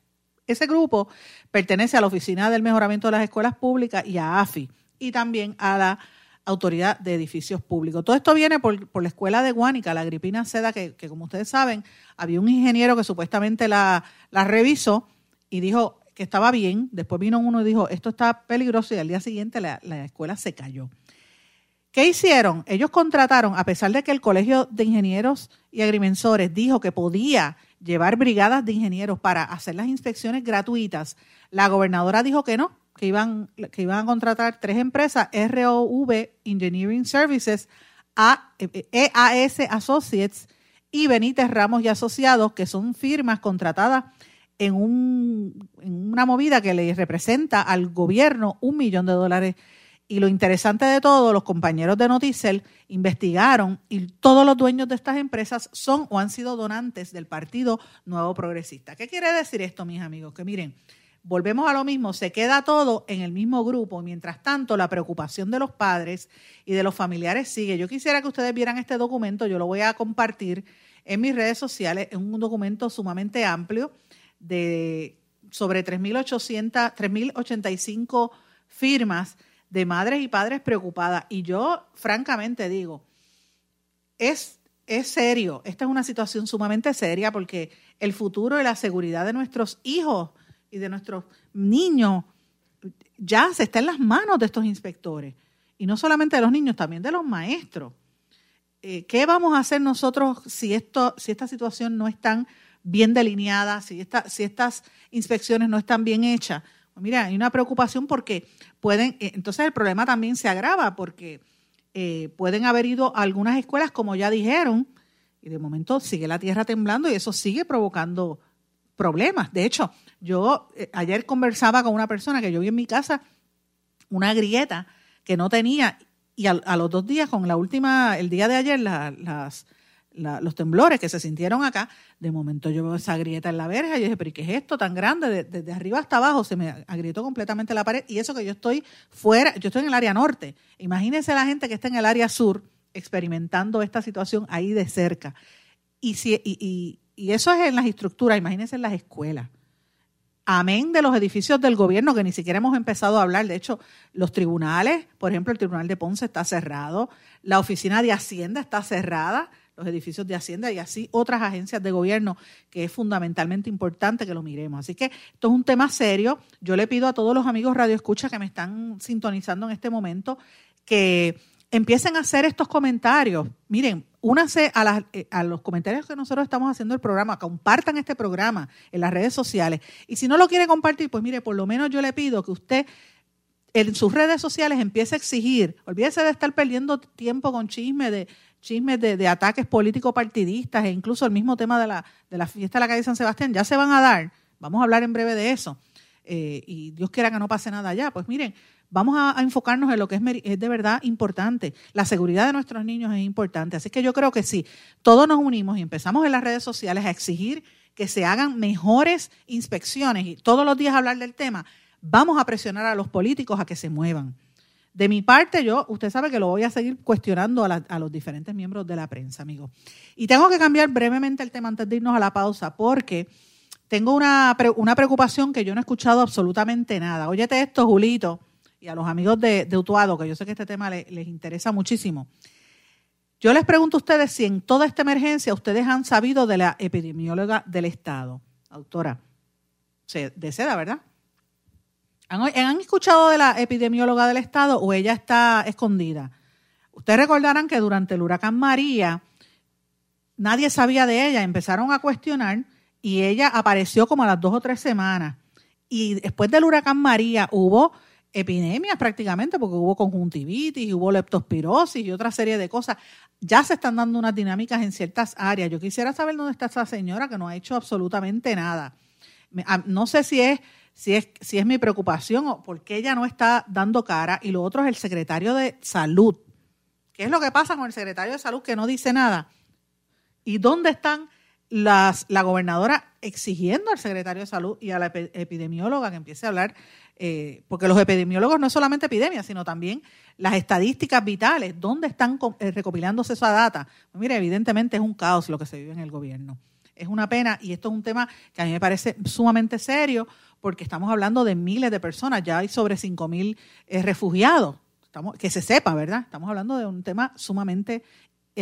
Ese grupo pertenece a la Oficina del Mejoramiento de las Escuelas Públicas y a AFI, y también a la Autoridad de Edificios Públicos. Todo esto viene por, la escuela de Guánica, la Gripina Seda, que, como ustedes saben, había un ingeniero que supuestamente la, la revisó y dijo que estaba bien. Después vino uno y dijo, esto está peligroso y al día siguiente la, la escuela se cayó. ¿Qué hicieron? Ellos contrataron, a pesar de que el Colegio de Ingenieros y Agrimensores dijo que podía llevar brigadas de ingenieros para hacer las inspecciones gratuitas, la gobernadora dijo que no, que iban, que iban a contratar tres empresas, ROV Engineering Services, EAS Associates y Benítez Ramos y Asociados, que son firmas contratadas en, un, en una movida que le representa al gobierno un millón de dólares. Y lo interesante de todo, los compañeros de Noticel investigaron y todos los dueños de estas empresas son o han sido donantes del Partido Nuevo Progresista. ¿Qué quiere decir esto, mis amigos? Que miren, volvemos a lo mismo, se queda todo en el mismo grupo. Mientras tanto, la preocupación de los padres y de los familiares sigue. Yo quisiera que ustedes vieran este documento, yo lo voy a compartir en mis redes sociales, es un documento sumamente amplio de sobre 3.800, 3.085 firmas de madres y padres preocupadas. Y yo, francamente, digo, es, es serio, esta es una situación sumamente seria porque el futuro y la seguridad de nuestros hijos y de nuestros niños ya se está en las manos de estos inspectores. Y no solamente de los niños, también de los maestros. Eh, ¿Qué vamos a hacer nosotros si, esto, si esta situación no es tan bien delineada, si, esta, si estas inspecciones no están bien hechas? Mira, hay una preocupación porque pueden, eh, entonces el problema también se agrava porque eh, pueden haber ido a algunas escuelas, como ya dijeron, y de momento sigue la tierra temblando y eso sigue provocando problemas. De hecho, yo eh, ayer conversaba con una persona que yo vi en mi casa una grieta que no tenía y a, los dos días, con la última, el día de ayer, los temblores que se sintieron acá, de momento yo veo esa grieta en la verja y yo dije, pero ¿qué es esto tan grande? Desde, arriba hasta abajo se me agrietó completamente la pared y eso que yo estoy fuera, yo estoy en el área norte. Imagínense la gente que está en el área sur experimentando esta situación ahí de cerca. Y, si, y eso es en las estructuras, imagínense en las escuelas. Amén de los edificios del gobierno que ni siquiera hemos empezado a hablar. De hecho, los tribunales, por ejemplo, el Tribunal de Ponce está cerrado, la Oficina de Hacienda está cerrada, los edificios de Hacienda y así otras agencias de gobierno, que es fundamentalmente importante que lo miremos. Así que esto es un tema serio. Yo le pido a todos los amigos Radio Escucha que me están sintonizando en este momento que empiecen a hacer estos comentarios. Miren, únase a, eh, a los comentarios que nosotros estamos haciendo el programa, compartan este programa en las redes sociales. Y si no lo quiere compartir, pues mire, por lo menos yo le pido que usted en sus redes sociales empiece a exigir, olvídese de estar perdiendo tiempo con chisme de chismes de, ataques políticos partidistas e incluso el mismo tema de la, de la fiesta de la calle San Sebastián, ya se van a dar. Vamos a hablar en breve de eso. Eh, y Dios quiera que no pase nada allá. Pues miren, vamos a, enfocarnos en lo que es, de verdad importante. La seguridad de nuestros niños es importante. Así que yo creo que sí, todos nos unimos y empezamos en las redes sociales a exigir que se hagan mejores inspecciones y todos los días hablar del tema, vamos a presionar a los políticos a que se muevan. De mi parte, yo, usted sabe que lo voy a seguir cuestionando a, los diferentes miembros de la prensa, amigos. Y tengo que cambiar brevemente el tema antes de irnos a la pausa, porque tengo una, una preocupación que yo no he escuchado absolutamente nada. Óyete esto, Julito, y a los amigos de, Utuado, que yo sé que este tema les, interesa muchísimo. Yo les pregunto a ustedes si en toda esta emergencia ustedes han sabido de la epidemióloga del Estado, autora de seda, ¿verdad? ¿Han, escuchado de la epidemióloga del Estado o ella está escondida? Ustedes recordarán que durante el huracán María nadie sabía de ella, empezaron a cuestionar y ella apareció como a las dos o tres semanas. Y después del huracán María hubo epidemias prácticamente, porque hubo conjuntivitis, hubo leptospirosis y otra serie de cosas. Ya se están dando unas dinámicas en ciertas áreas. Yo quisiera saber dónde está esa señora que no ha hecho absolutamente nada. No sé si es si es, si es mi preocupación o por qué ella no está dando cara. Y lo otro es el secretario de salud. ¿Qué es lo que pasa con el secretario de salud que no dice nada? ¿Y dónde están las, la gobernadora exigiendo al secretario de salud y a la epidemióloga que empiece a hablar? Eh, porque los epidemiólogos no solamente epidemias, sino también las estadísticas vitales. ¿Dónde están eh, recopilándose esa data? Pues mire, evidentemente es un caos lo que se vive en el gobierno. Es una pena y esto es un tema que a mí me parece sumamente serio porque estamos hablando de miles de personas, ya hay sobre 5.000 mil eh, refugiados, estamos, que se sepa, ¿verdad? Estamos hablando de un tema sumamente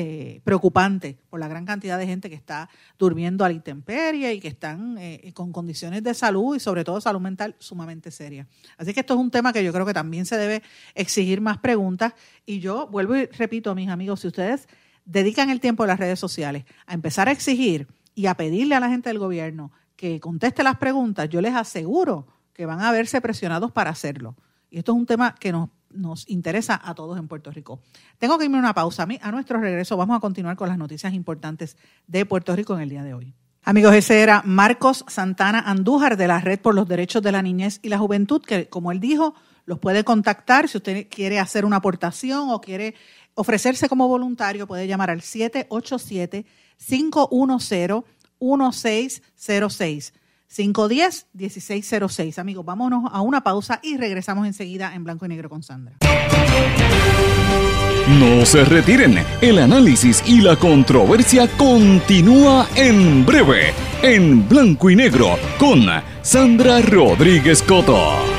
eh, preocupante por la gran cantidad de gente que está durmiendo a la intemperie y que están eh, con condiciones de salud y sobre todo salud mental sumamente serias. Así que esto es un tema que yo creo que también se debe exigir más preguntas y yo vuelvo y repito, mis amigos, si ustedes dedican el tiempo en las redes sociales a empezar a exigir y a pedirle a la gente del gobierno que conteste las preguntas, yo les aseguro que van a verse presionados para hacerlo. Y esto es un tema que nos, nos interesa a todos en Puerto Rico. Tengo que irme a una pausa. A nuestro regreso vamos a continuar con las noticias importantes de Puerto Rico en el día de hoy. Amigos, ese era Marcos Santana Andújar de la Red por los Derechos de la Niñez y la Juventud, que como él dijo, los puede contactar si usted quiere hacer una aportación o quiere ofrecerse como voluntario, puede llamar al 787 510 1606. 510-1606. Amigos, vámonos a una pausa y regresamos enseguida en Blanco y Negro con Sandra. No se retiren, el análisis y la controversia continúa en breve, en Blanco y Negro con Sandra Rodríguez Coto.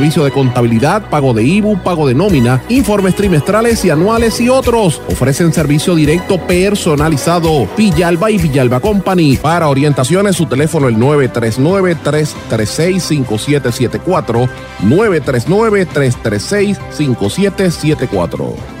servicio de contabilidad, pago de IBU, pago de nómina, informes trimestrales y anuales y otros. Ofrecen servicio directo personalizado. Villalba y Villalba Company. Para orientaciones, su teléfono el 939-336-5774. 939-336-5774.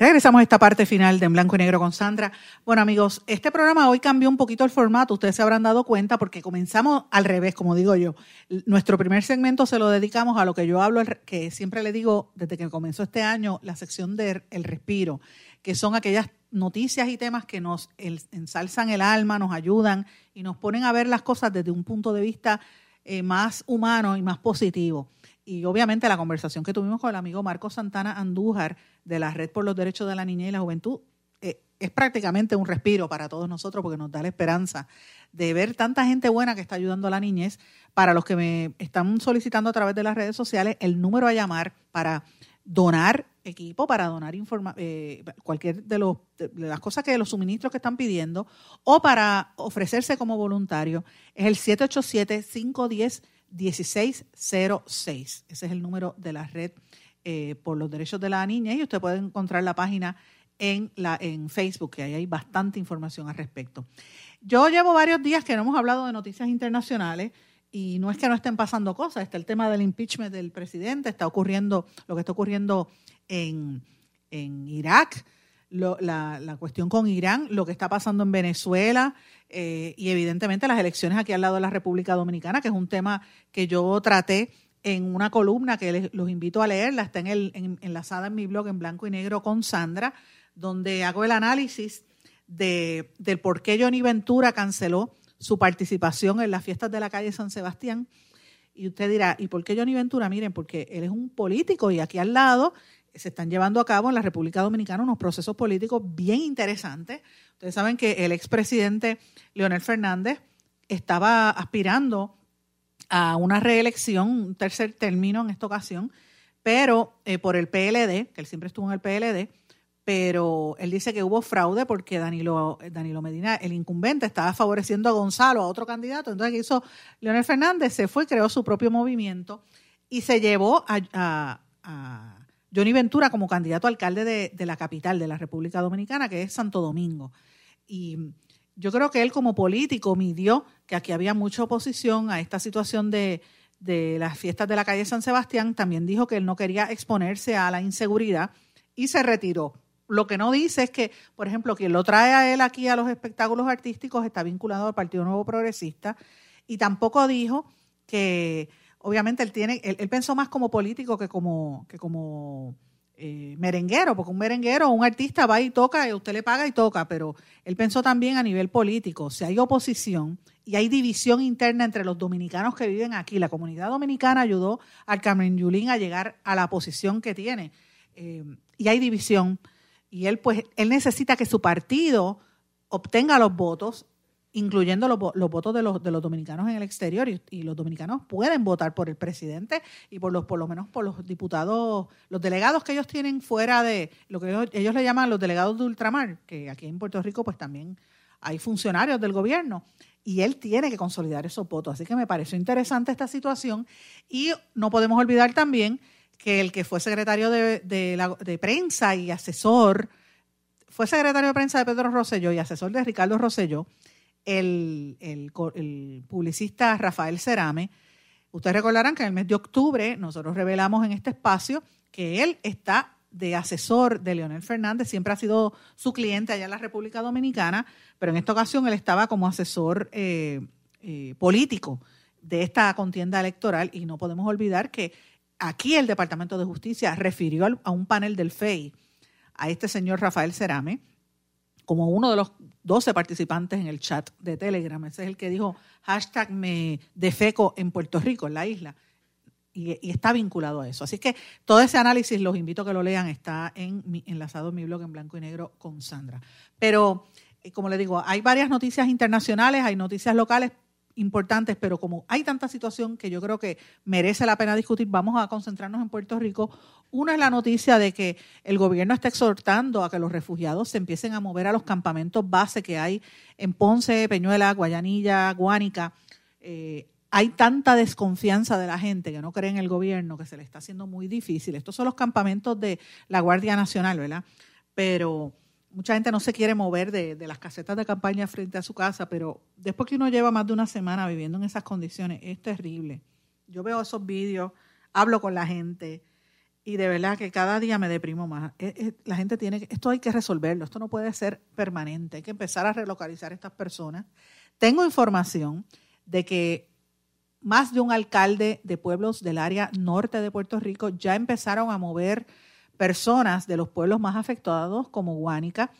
Regresamos a esta parte final de En Blanco y Negro con Sandra. Bueno, amigos, este programa hoy cambió un poquito el formato, ustedes se habrán dado cuenta, porque comenzamos al revés, como digo yo. Nuestro primer segmento se lo dedicamos a lo que yo hablo, que siempre le digo desde que comenzó este año, la sección del el respiro, que son aquellas noticias y temas que nos ensalzan el alma, nos ayudan y nos ponen a ver las cosas desde un punto de vista eh, más humano y más positivo y obviamente la conversación que tuvimos con el amigo Marco Santana Andújar de la Red por los Derechos de la Niñez y la Juventud eh, es prácticamente un respiro para todos nosotros porque nos da la esperanza de ver tanta gente buena que está ayudando a la niñez. Para los que me están solicitando a través de las redes sociales, el número a llamar para donar equipo, para donar informa eh, cualquier de, los, de las cosas que los suministros que están pidiendo o para ofrecerse como voluntario es el 787 510 1606. Ese es el número de la red eh, por los derechos de la niña y usted puede encontrar la página en, la, en Facebook, que ahí hay bastante información al respecto. Yo llevo varios días que no hemos hablado de noticias internacionales y no es que no estén pasando cosas, está el tema del impeachment del presidente, está ocurriendo lo que está ocurriendo en, en Irak, la, cuestión con Irán, lo que está pasando en Venezuela eh, y evidentemente las elecciones aquí al lado de la República Dominicana, que es un tema que yo traté en una columna que los invito a leerla, está en el, enlazada en mi blog en blanco y negro con Sandra, donde hago el análisis de, del por qué Johnny Ventura canceló su participación en las fiestas de la calle San Sebastián. Y usted dirá, ¿y por qué Johnny Ventura? Miren, porque él es un político y aquí al lado se están llevando a cabo en la República Dominicana unos procesos políticos bien interesantes. Ustedes saben que el expresidente Leonel Fernández estaba aspirando a una reelección, un tercer término en esta ocasión, pero eh, por el PLD, que él siempre estuvo en el PLD, pero él dice que hubo fraude porque Danilo, Medina, el incumbente, estaba favoreciendo a Gonzalo, a otro candidato. Entonces, ¿qué hizo Leonel Fernández? Se fue, creó su propio movimiento y se llevó a, Johnny Ventura como candidato alcalde de, de, la capital de la República Dominicana, que es Santo Domingo. Y yo creo que él como político midió que aquí había mucha oposición a esta situación de, de las fiestas de la calle San Sebastián. También dijo que él no quería exponerse a la inseguridad y se retiró. Lo que no dice es que, por ejemplo, quien lo trae a él aquí a los espectáculos artísticos está vinculado al Partido Nuevo Progresista y tampoco dijo que, obviamente, él tiene, él, pensó más como político que como, que como eh, merenguero, porque un merenguero un artista va y toca, y usted le paga y toca, pero él pensó también a nivel político, si hay oposición y hay división interna entre los dominicanos que viven aquí, la comunidad dominicana ayudó al Carmen Yulín a llegar a la posición que tiene, eh, y hay división y él pues él necesita que su partido obtenga los votos incluyendo los, votos de los, de los dominicanos en el exterior y, los dominicanos pueden votar por el presidente y por los por lo menos por los diputados los delegados que ellos tienen fuera de lo que ellos, le llaman los delegados de ultramar que aquí en Puerto Rico pues también hay funcionarios del gobierno y él tiene que consolidar esos votos. Así que me pareció interesante esta situación y no podemos olvidar también que el que fue secretario de, de, prensa y asesor, fue secretario de prensa de Pedro Rosselló y asesor de Ricardo Rosselló, el, el, publicista Rafael Cerame. Ustedes recordarán que en el mes de octubre nosotros revelamos en este espacio que él está de asesor de Leonel Fernández, siempre ha sido su cliente allá en la República Dominicana, pero en esta ocasión él estaba como asesor eh, eh, político de esta contienda electoral y no podemos olvidar que aquí el Departamento de Justicia refirió a un panel del FEI a este señor Rafael Cerame como uno de los 12 participantes en el chat de Telegram. Ese es el que dijo hashtag me defeco en Puerto Rico, en la isla. Y, está vinculado a eso. Así que todo ese análisis, los invito a que lo lean, está en mi, enlazado en mi blog en blanco y negro con Sandra. Pero, eh, como le digo, hay varias noticias internacionales, hay noticias locales, importantes, pero como hay tanta situación que yo creo que merece la pena discutir, vamos a concentrarnos en Puerto Rico. Una es la noticia de que el gobierno está exhortando a que los refugiados se empiecen a mover a los campamentos base que hay en Ponce, Peñuela, Guayanilla, Guánica. Eh, hay tanta desconfianza de la gente que no cree en el gobierno que se le está haciendo muy difícil. Estos son los campamentos de la Guardia Nacional, ¿verdad? Pero mucha gente no se quiere mover de, las casetas de campaña frente a su casa, pero después que uno lleva más de una semana viviendo en esas condiciones, es terrible. Yo veo esos vídeos, hablo con la gente y de verdad que cada día me deprimo más. la gente tiene que, esto hay que resolverlo, esto no puede ser permanente, hay que empezar a relocalizar a estas personas. Tengo información de que más de un alcalde de pueblos del área norte de Puerto Rico ya empezaron a mover personas de los pueblos más afectados como Guánica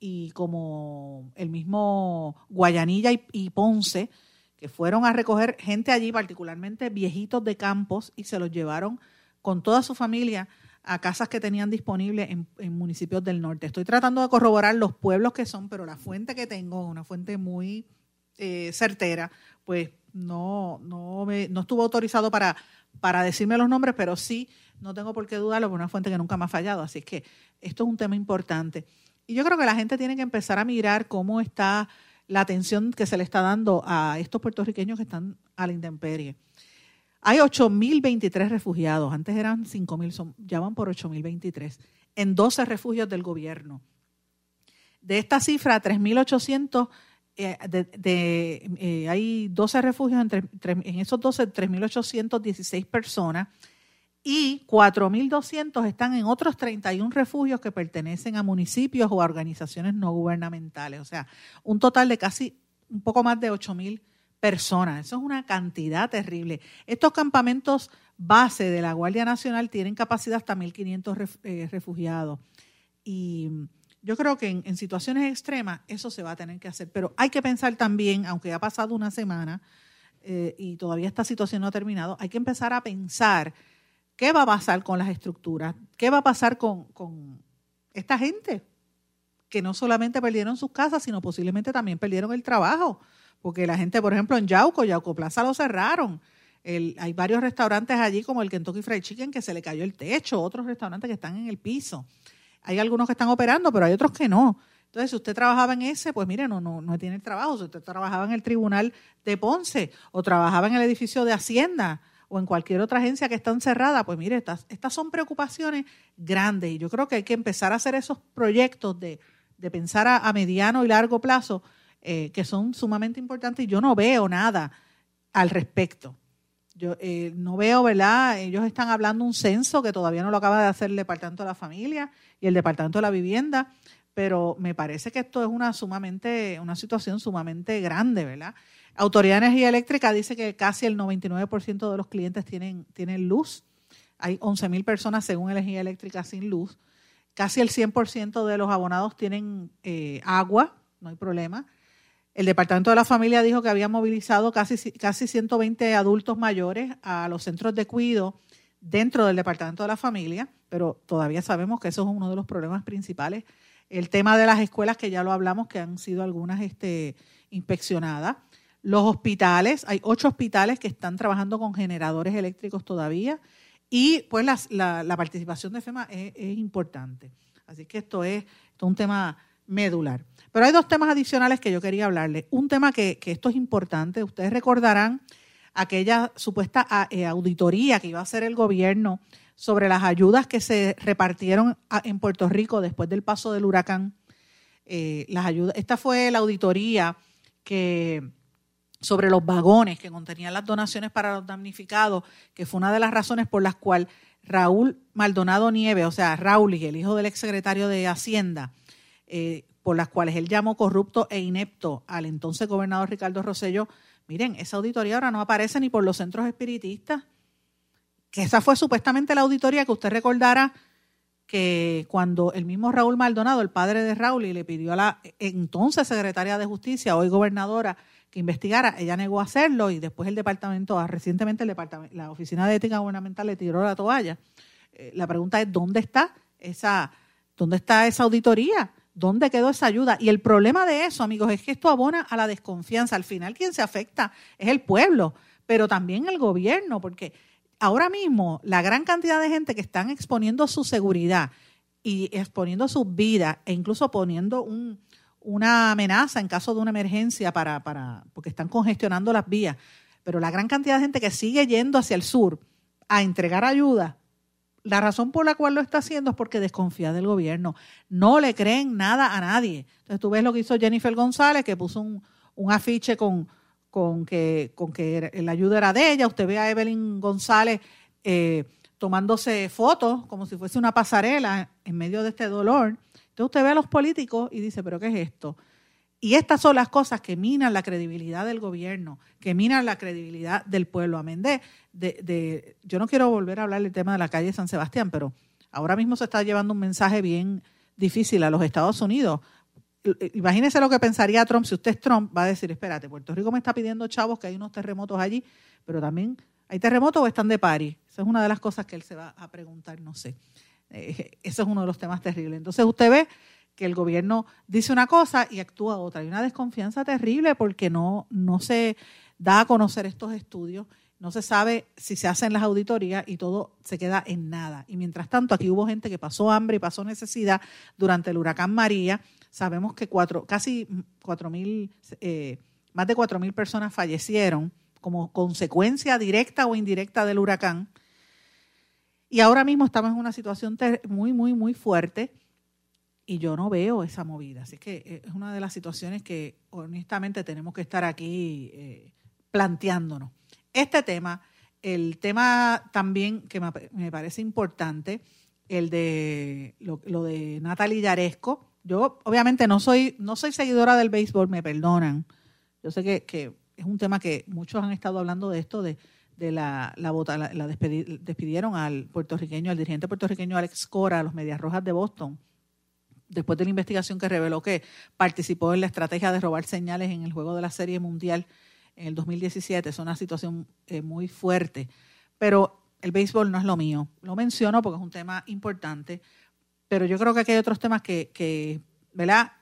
y como el mismo Guayanilla y, Ponce, que fueron a recoger gente allí, particularmente viejitos de campos, y se los llevaron con toda su familia a casas que tenían disponibles en, municipios del norte. Estoy tratando de corroborar los pueblos que son, pero la fuente que tengo, una fuente muy eh, certera, pues no, no, no estuvo autorizado para, para decirme los nombres, pero sí no tengo por qué dudarlo, por una fuente que nunca me ha fallado. Así que esto es un tema importante. Y yo creo que la gente tiene que empezar a mirar cómo está la atención que se le está dando a estos puertorriqueños que están a la intemperie. Hay 8.023 refugiados, antes eran 5.000, ya van por 8.023, en 12 refugios del gobierno. De esta cifra, 3.800, eh, eh, hay 12 refugios, entre, en esos 12, 3.816 personas y 4.200 están en otros 31 refugios que pertenecen a municipios o a organizaciones no gubernamentales. O sea, un total de casi un poco más de 8.000 personas. Eso es una cantidad terrible. Estos campamentos base de la Guardia Nacional tienen capacidad hasta 1.500 eh, refugiados. Y yo creo que en, situaciones extremas eso se va a tener que hacer. Pero hay que pensar también, aunque ha pasado una semana eh, y todavía esta situación no ha terminado, hay que empezar a pensar ¿Qué va a pasar con las estructuras? ¿Qué va a pasar con, esta gente? Que no solamente perdieron sus casas, sino posiblemente también perdieron el trabajo. Porque la gente, por ejemplo, en Yauco, Yauco Plaza lo cerraron. hay varios restaurantes allí, como el Kentucky Fried Chicken, que se le cayó el techo, otros restaurantes que están en el piso. Hay algunos que están operando, pero hay otros que no. Entonces, si usted trabajaba en ese, pues mire, no, no, no tiene trabajo. Si usted trabajaba en el tribunal de Ponce o trabajaba en el edificio de Hacienda o en cualquier otra agencia que está encerrada, pues mire, estas, estas son preocupaciones grandes y yo creo que hay que empezar a hacer esos proyectos de, de pensar a, mediano y largo plazo eh, que son sumamente importantes y yo no veo nada al respecto. Yo eh, no veo, ¿verdad? Ellos están hablando un censo que todavía no lo acaba de hacer el Departamento de la Familia y el Departamento de la Vivienda, pero me parece que esto es una sumamente, una situación sumamente grande, ¿verdad? Autoridad de Energía Eléctrica dice que casi el 99% de los clientes tienen, tienen luz. Hay 11.000 personas, según Energía Eléctrica, sin luz. Casi el 100% de los abonados tienen eh, agua, no hay problema. El Departamento de la Familia dijo que había movilizado casi, casi 120 adultos mayores a los centros de cuidado dentro del Departamento de la Familia, pero todavía sabemos que eso es uno de los problemas principales. El tema de las escuelas, que ya lo hablamos, que han sido algunas este, inspeccionadas. Los hospitales, hay ocho hospitales que están trabajando con generadores eléctricos todavía y pues la, participación de FEMA es, importante. Así que esto es, esto es un tema medular. Pero hay dos temas adicionales que yo quería hablarles. Un tema que, esto es importante, ustedes recordarán aquella supuesta eh, auditoría que iba a hacer el gobierno sobre las ayudas que se repartieron en Puerto Rico después del paso del huracán. Eh, las ayudas, esta fue la auditoría que sobre los vagones que contenían las donaciones para los damnificados, que fue una de las razones por las cuales Raúl Maldonado Nieve, o sea, Raúl, el hijo del exsecretario de Hacienda, eh, por las cuales él llamó corrupto e inepto al entonces gobernador Ricardo Rosello, miren, esa auditoría ahora no aparece ni por los centros espiritistas, que esa fue supuestamente la auditoría que usted recordara que cuando el mismo Raúl Maldonado, el padre de Raúl, y le pidió a la entonces secretaria de Justicia, hoy gobernadora, que investigara, ella negó hacerlo y después el departamento, recientemente el departamento, la Oficina de Ética Gubernamental le tiró la toalla. Eh, la pregunta es, ¿dónde está esa, dónde está esa auditoría? ¿Dónde quedó esa ayuda? Y el problema de eso, amigos, es que esto abona a la desconfianza. Al final quien se afecta es el pueblo, pero también el gobierno, porque ahora mismo la gran cantidad de gente que están exponiendo su seguridad y exponiendo sus vidas e incluso poniendo un, una amenaza en caso de una emergencia para, para, porque están congestionando las vías. Pero la gran cantidad de gente que sigue yendo hacia el sur a entregar ayuda, la razón por la cual lo está haciendo es porque desconfía del gobierno. No le creen nada a nadie. Entonces tú ves lo que hizo Jennifer González, que puso un, un afiche con, con, que, con que la ayuda era de ella. Usted ve a Evelyn González eh, tomándose fotos como si fuese una pasarela en medio de este dolor. Entonces usted ve a los políticos y dice, pero ¿qué es esto? Y estas son las cosas que minan la credibilidad del gobierno, que minan la credibilidad del pueblo. Amén de, de, yo no quiero volver a hablar del tema de la calle San Sebastián, pero ahora mismo se está llevando un mensaje bien difícil a los Estados Unidos. Imagínese lo que pensaría Trump. Si usted es Trump, va a decir, espérate, Puerto Rico me está pidiendo chavos que hay unos terremotos allí, pero también hay terremotos o están de pari. Esa es una de las cosas que él se va a preguntar, no sé. Eh, eso es uno de los temas terribles. Entonces usted ve que el gobierno dice una cosa y actúa otra. Hay una desconfianza terrible porque no, no se da a conocer estos estudios, no se sabe si se hacen las auditorías y todo se queda en nada. Y mientras tanto, aquí hubo gente que pasó hambre y pasó necesidad durante el huracán María. Sabemos que cuatro, casi cuatro mil, eh, más de cuatro mil personas fallecieron como consecuencia directa o indirecta del huracán. Y ahora mismo estamos en una situación muy, muy, muy fuerte y yo no veo esa movida. Así que eh, es una de las situaciones que honestamente tenemos que estar aquí eh, planteándonos. Este tema, el tema también que me, parece importante, el de lo, de Natalie Yaresco. Yo obviamente no soy, no soy seguidora del béisbol, me perdonan. Yo sé que, que es un tema que muchos han estado hablando de esto, de, de la, la, la, despidieron al puertorriqueño, al dirigente puertorriqueño Alex Cora, a los Medias Rojas de Boston después de la investigación que reveló que participó en la estrategia de robar señales en el juego de la Serie Mundial en el 2017. Es una situación eh, muy fuerte. Pero el béisbol no es lo mío. Lo menciono porque es un tema importante, pero yo creo que aquí hay otros temas que, que ¿verdad?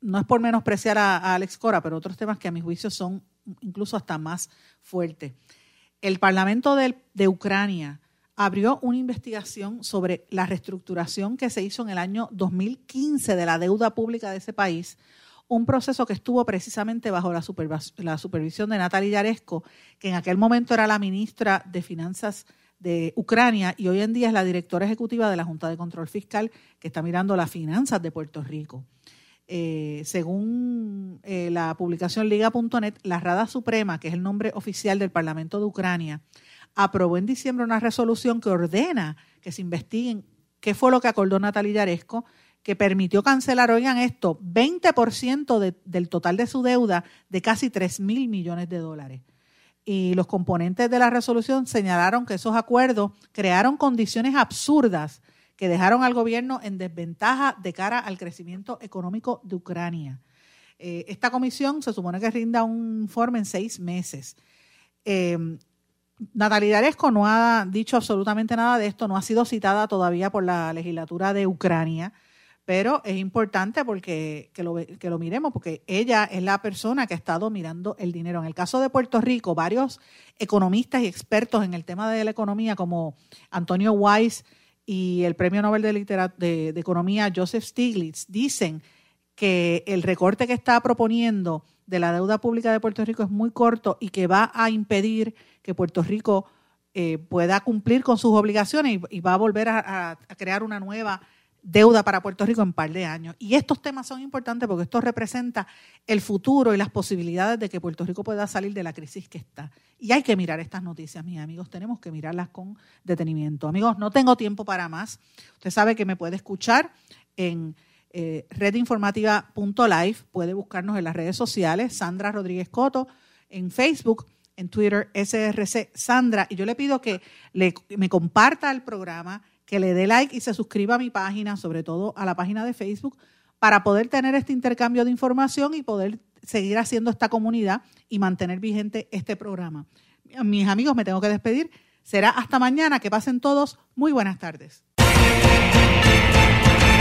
No es por menospreciar a, Alex Cora, pero otros temas que a mi juicio son incluso hasta más fuertes. El Parlamento de Ucrania abrió una investigación sobre la reestructuración que se hizo en el año 2015 de la deuda pública de ese país, un proceso que estuvo precisamente bajo la, supervisión de Natalia Yaresco, que en aquel momento era la ministra de Finanzas de Ucrania y hoy en día es la directora ejecutiva de la Junta de Control Fiscal que está mirando las finanzas de Puerto Rico. Eh, según eh, la publicación liga.net, la Rada Suprema, que es el nombre oficial del Parlamento de Ucrania, aprobó en diciembre una resolución que ordena que se investiguen qué fue lo que acordó Natalia Yaresco que permitió cancelar, oigan esto, 20% del total de su deuda de casi 3 mil millones de dólares. Y los componentes de la resolución señalaron que esos acuerdos crearon condiciones absurdas que dejaron al gobierno en desventaja de cara al crecimiento económico de Ucrania. Eh, esta comisión se supone que rinda un informe en seis meses. Eh, Natalia Daresco no ha dicho absolutamente nada de esto, no ha sido citada todavía por la legislatura de Ucrania pero es importante porque que lo, que lo miremos, porque ella es la persona que ha estado mirando el dinero. En el caso de Puerto Rico, varios economistas y expertos en el tema de la economía, como Antonio Weiss y el Premio Nobel de, Economía Joseph Stiglitz, dicen que el recorte que está proponiendo de la deuda pública de Puerto Rico es muy corto y que va a impedir que Puerto Rico eh, pueda cumplir con sus obligaciones y, va a volver a, crear una nueva deuda para Puerto Rico en un par de años. Y estos temas son importantes porque esto representa el futuro y las posibilidades de que Puerto Rico pueda salir de la crisis que está. Y hay que mirar estas noticias, mis amigos, tenemos que mirarlas con detenimiento. Amigos, no tengo tiempo para más. Usted sabe que me puede escuchar en eh, puede buscarnos en las redes sociales, Sandra Rodríguez Coto, en Facebook en Twitter, SRC Sandra, y yo le pido que le, me comparta el programa, que le dé like y se suscriba a mi página, sobre todo a la página de Facebook, para poder tener este intercambio de información y poder seguir haciendo esta comunidad y mantener vigente este programa. Mis amigos, me tengo que despedir. Será hasta mañana. Que pasen todos. Muy buenas tardes.